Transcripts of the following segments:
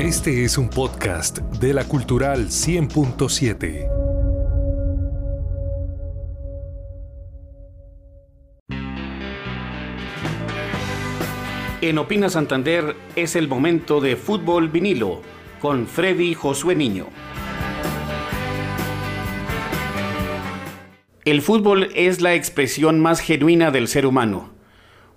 Este es un podcast de la Cultural 100.7. En Opina Santander es el momento de fútbol vinilo con Freddy Josué Niño. El fútbol es la expresión más genuina del ser humano,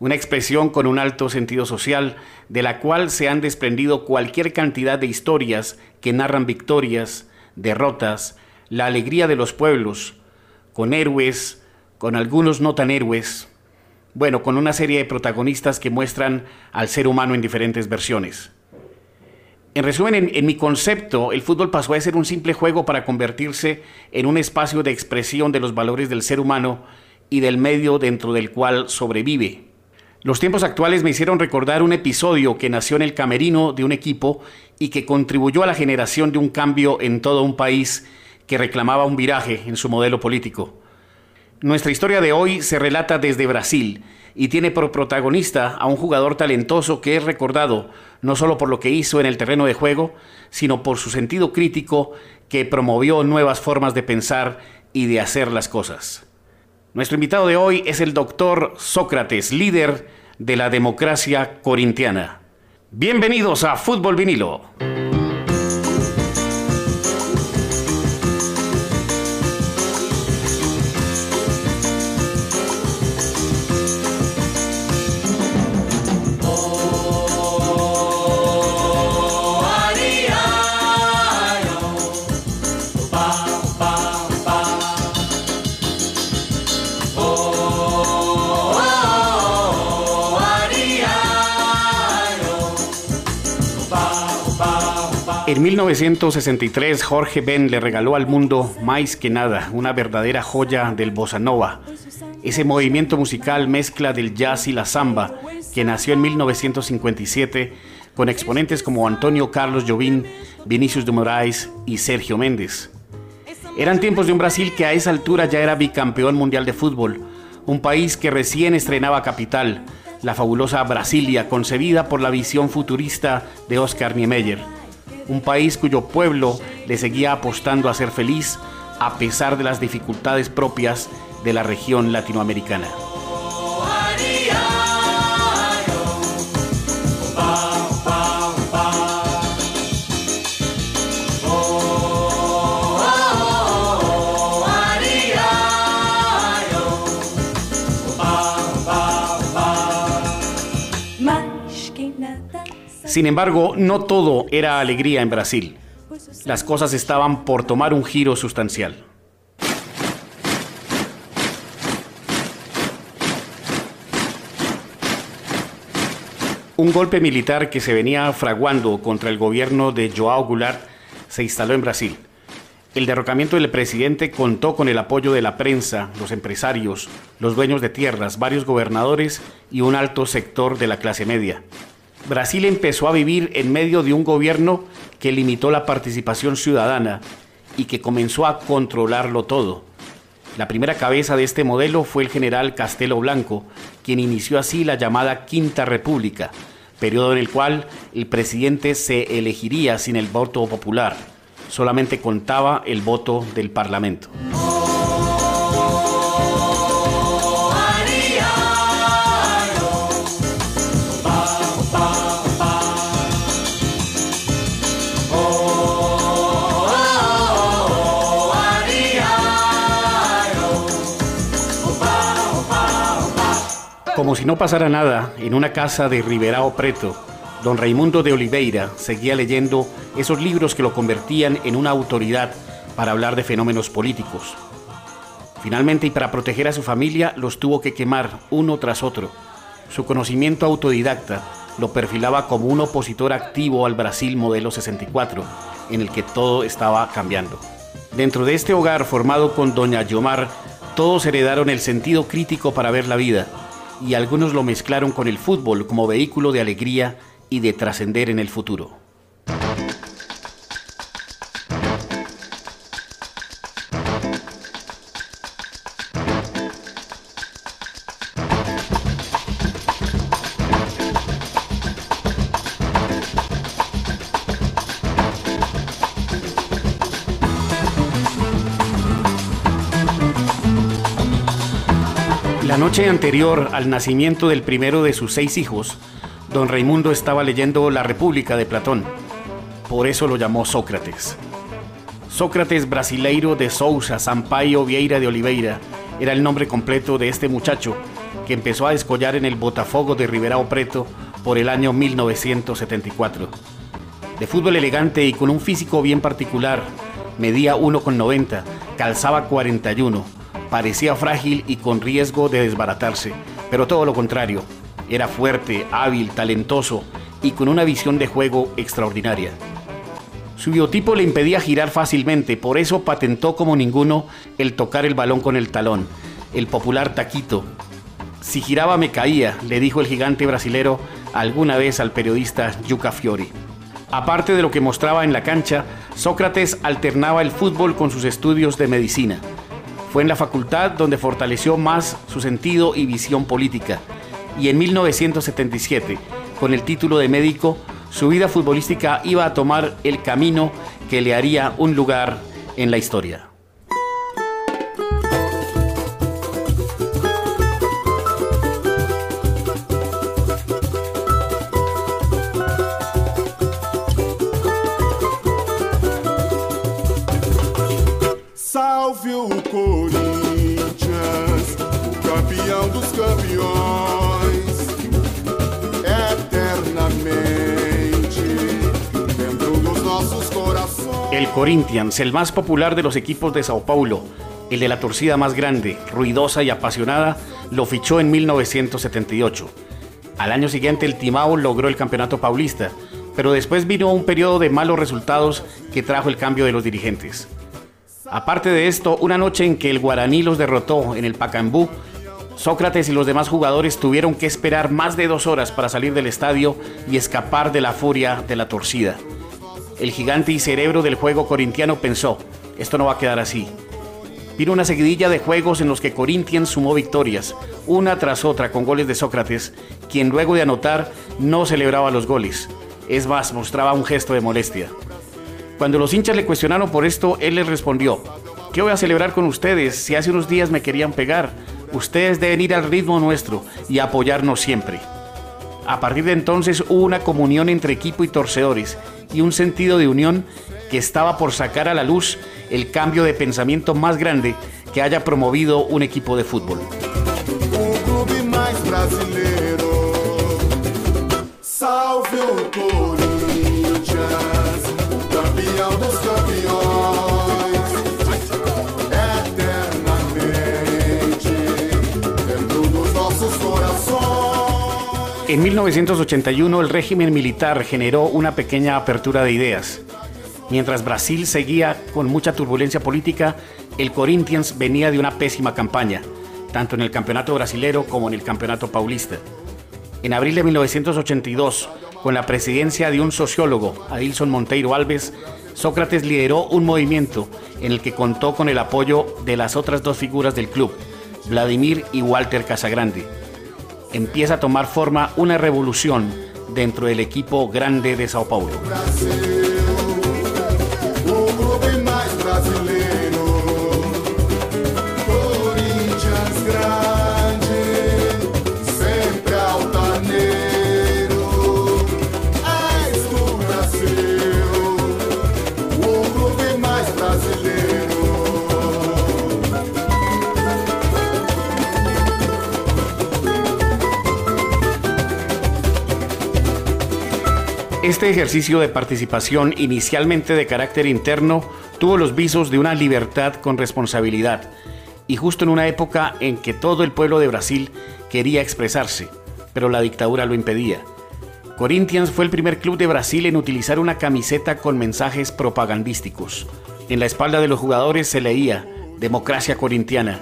una expresión con un alto sentido social, de la cual se han desprendido cualquier cantidad de historias que narran victorias, derrotas, la alegría de los pueblos, con héroes, con algunos no tan héroes, bueno, con una serie de protagonistas que muestran al ser humano en diferentes versiones. En resumen, en, mi concepto, el fútbol pasó a ser un simple juego para convertirse en un espacio de expresión de los valores del ser humano y del medio dentro del cual sobrevive. Los tiempos actuales me hicieron recordar un episodio que nació en el camerino de un equipo y que contribuyó a la generación de un cambio en todo un país que reclamaba un viraje en su modelo político. Nuestra historia de hoy se relata desde Brasil y tiene por protagonista a un jugador talentoso que es recordado no solo por lo que hizo en el terreno de juego, sino por su sentido crítico que promovió nuevas formas de pensar y de hacer las cosas. Nuestro invitado de hoy es el doctor Sócrates, líder de la democracia corintiana. Bienvenidos a Fútbol Vinilo. En 1963, Jorge Ben le regaló al mundo más que nada, una verdadera joya del bossa nova. Ese movimiento musical mezcla del jazz y la samba, que nació en 1957 con exponentes como Antonio Carlos Jobim, Vinicius de Moraes y Sergio Méndez. Eran tiempos de un Brasil que a esa altura ya era bicampeón mundial de fútbol, un país que recién estrenaba capital, la fabulosa Brasilia, concebida por la visión futurista de Oscar Niemeyer un país cuyo pueblo le seguía apostando a ser feliz a pesar de las dificultades propias de la región latinoamericana. Sin embargo, no todo era alegría en Brasil. Las cosas estaban por tomar un giro sustancial. Un golpe militar que se venía fraguando contra el gobierno de João Goulart se instaló en Brasil. El derrocamiento del presidente contó con el apoyo de la prensa, los empresarios, los dueños de tierras, varios gobernadores y un alto sector de la clase media. Brasil empezó a vivir en medio de un gobierno que limitó la participación ciudadana y que comenzó a controlarlo todo. La primera cabeza de este modelo fue el general Castelo Blanco, quien inició así la llamada Quinta República, periodo en el cual el presidente se elegiría sin el voto popular, solamente contaba el voto del Parlamento. Como si no pasara nada, en una casa de Riberao Preto, don Raimundo de Oliveira seguía leyendo esos libros que lo convertían en una autoridad para hablar de fenómenos políticos. Finalmente, y para proteger a su familia, los tuvo que quemar uno tras otro. Su conocimiento autodidacta lo perfilaba como un opositor activo al Brasil modelo 64, en el que todo estaba cambiando. Dentro de este hogar formado con doña Yomar, todos heredaron el sentido crítico para ver la vida, y algunos lo mezclaron con el fútbol como vehículo de alegría y de trascender en el futuro. Anterior al nacimiento del primero de sus seis hijos, don Raimundo estaba leyendo La República de Platón. Por eso lo llamó Sócrates. Sócrates Brasileiro de Sousa Sampaio Vieira de Oliveira era el nombre completo de este muchacho que empezó a descollar en el Botafogo de Ribeirão Preto por el año 1974. De fútbol elegante y con un físico bien particular, medía 1,90, calzaba 41, parecía frágil y con riesgo de desbaratarse, pero todo lo contrario, era fuerte, hábil, talentoso y con una visión de juego extraordinaria. Su biotipo le impedía girar fácilmente, por eso patentó como ninguno el tocar el balón con el talón, el popular taquito. Si giraba me caía, le dijo el gigante brasilero alguna vez al periodista Yuka Fiori. Aparte de lo que mostraba en la cancha, Sócrates alternaba el fútbol con sus estudios de medicina. Fue en la facultad donde fortaleció más su sentido y visión política. Y en 1977, con el título de médico, su vida futbolística iba a tomar el camino que le haría un lugar en la historia. El Corinthians, el más popular de los equipos de Sao Paulo, el de la torcida más grande, ruidosa y apasionada, lo fichó en 1978. Al año siguiente el Timao logró el campeonato paulista, pero después vino un periodo de malos resultados que trajo el cambio de los dirigentes. Aparte de esto, una noche en que el Guaraní los derrotó en el Pacambú, Sócrates y los demás jugadores tuvieron que esperar más de dos horas para salir del estadio y escapar de la furia de la torcida. El gigante y cerebro del juego corintiano pensó, esto no va a quedar así. Vino una seguidilla de juegos en los que Corinthians sumó victorias, una tras otra con goles de Sócrates, quien luego de anotar no celebraba los goles. Es más, mostraba un gesto de molestia. Cuando los hinchas le cuestionaron por esto, él les respondió, ¿qué voy a celebrar con ustedes si hace unos días me querían pegar? Ustedes deben ir al ritmo nuestro y apoyarnos siempre. A partir de entonces hubo una comunión entre equipo y torcedores y un sentido de unión que estaba por sacar a la luz el cambio de pensamiento más grande que haya promovido un equipo de fútbol. En 1981 el régimen militar generó una pequeña apertura de ideas. Mientras Brasil seguía con mucha turbulencia política, el Corinthians venía de una pésima campaña, tanto en el campeonato brasilero como en el campeonato paulista. En abril de 1982, con la presidencia de un sociólogo, Adilson Monteiro Alves, Sócrates lideró un movimiento en el que contó con el apoyo de las otras dos figuras del club, Vladimir y Walter Casagrande. Empieza a tomar forma una revolución dentro del equipo grande de Sao Paulo. Este ejercicio de participación, inicialmente de carácter interno, tuvo los visos de una libertad con responsabilidad, y justo en una época en que todo el pueblo de Brasil quería expresarse, pero la dictadura lo impedía. Corinthians fue el primer club de Brasil en utilizar una camiseta con mensajes propagandísticos. En la espalda de los jugadores se leía democracia corintiana,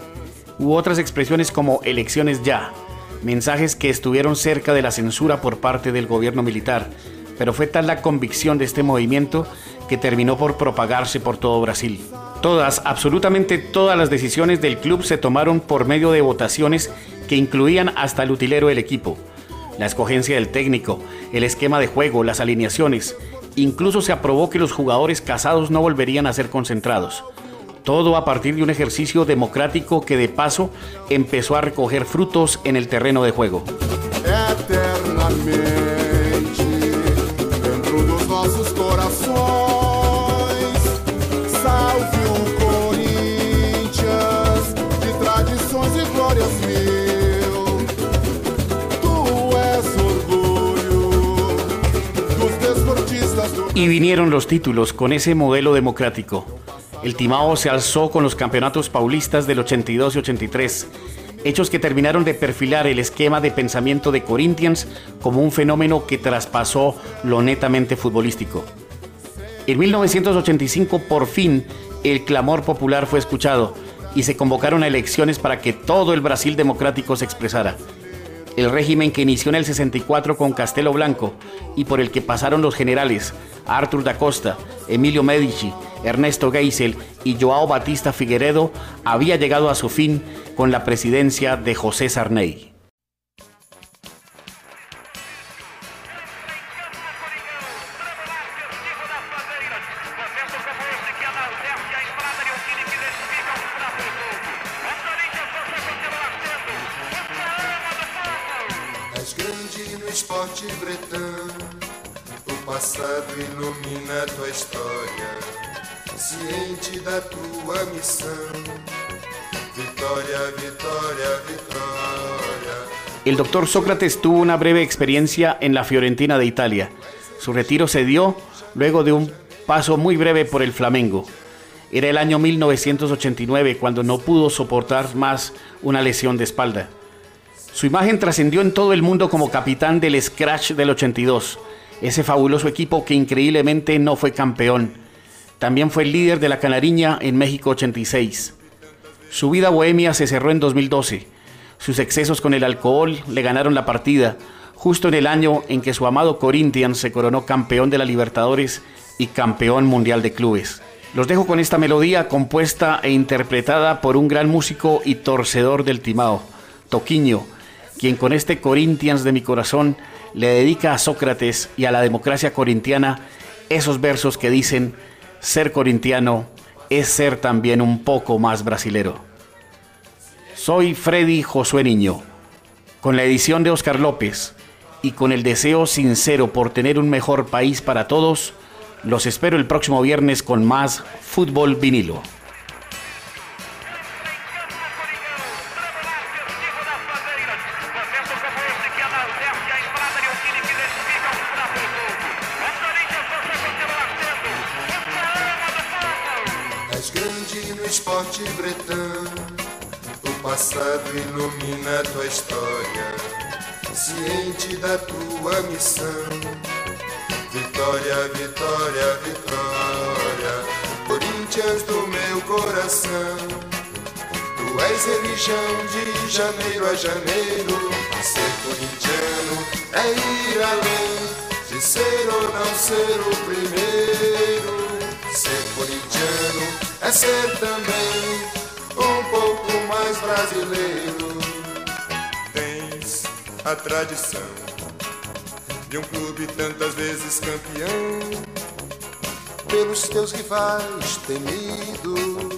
u otras expresiones como elecciones ya, mensajes que estuvieron cerca de la censura por parte del gobierno militar, pero fue tal la convicción de este movimiento que terminó por propagarse por todo Brasil. Todas, absolutamente todas las decisiones del club se tomaron por medio de votaciones que incluían hasta el utilero del equipo, la escogencia del técnico, el esquema de juego, las alineaciones. Incluso se aprobó que los jugadores casados no volverían a ser concentrados. Todo a partir de un ejercicio democrático que de paso empezó a recoger frutos en el terreno de juego. eternamente Y vinieron los títulos con ese modelo democrático. El Timao se alzó con los campeonatos paulistas del 82 y 83, hechos que terminaron de perfilar el esquema de pensamiento de Corinthians como un fenómeno que traspasó lo netamente futbolístico. En 1985 por fin el clamor popular fue escuchado y se convocaron a elecciones para que todo el Brasil democrático se expresara. El régimen que inició en el 64 con Castelo Blanco y por el que pasaron los generales Arthur da Costa, Emilio Medici, Ernesto Geisel y Joao Batista Figueredo había llegado a su fin con la presidencia de José Sarney. O ilumina. El doctor Sócrates tuvo una breve experiencia en la Fiorentina de Italia. Su retiro se dio luego de un paso muy breve por el Flamengo. Era el año 1989 cuando no pudo soportar más una lesión de espalda. Su imagen trascendió en todo el mundo como capitán del Scratch del 82, ese fabuloso equipo que increíblemente no fue campeón. También fue el líder de la Canariña en México 86. Su vida bohemia se cerró en 2012. Sus excesos con el alcohol le ganaron la partida, justo en el año en que su amado Corinthians se coronó campeón de la Libertadores y campeón mundial de clubes. Los dejo con esta melodía compuesta e interpretada por un gran músico y torcedor del timao, Toquiño, quien con este Corinthians de mi corazón le dedica a Sócrates y a la democracia corintiana esos versos que dicen, ser corintiano es ser también un poco más brasilero. Soy Freddy Josué Niño, con la edición de Oscar López y con el deseo sincero por tener un mejor país para todos, los espero el próximo viernes con más Fútbol Vinilo. Esporte bretão, o passado ilumina tua história, ciente da tua missão. Vitória, vitória, vitória, Corinthians do meu coração. Tu és religião de janeiro a janeiro. Ser corintiano é ir além de ser ou não ser o primeiro. Ser corintiano é ser também um pouco mais brasileiro. Tens a tradição de um clube tantas vezes campeão, pelos teus rivais temido,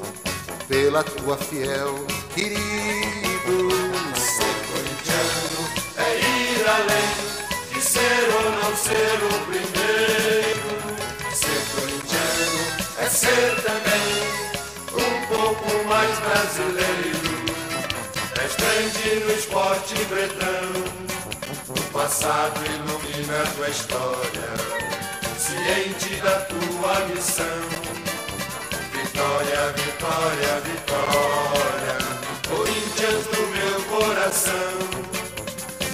pela tua fiel querido. Ser corintiano é ir além de ser ou não ser o primeiro. Ser corintiano é ser brasileiro. És grande no esporte bretão. O passado ilumina tua história, ciente da tua missão. Vitória, vitória, vitória, Corinthians do meu coração.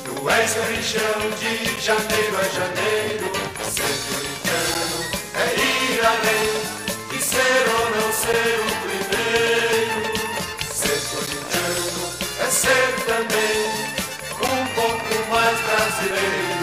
Tu és religião de janeiro a janeiro. Ser corintiano é ir além de ser ou não ser também um pouco mais brasileiro.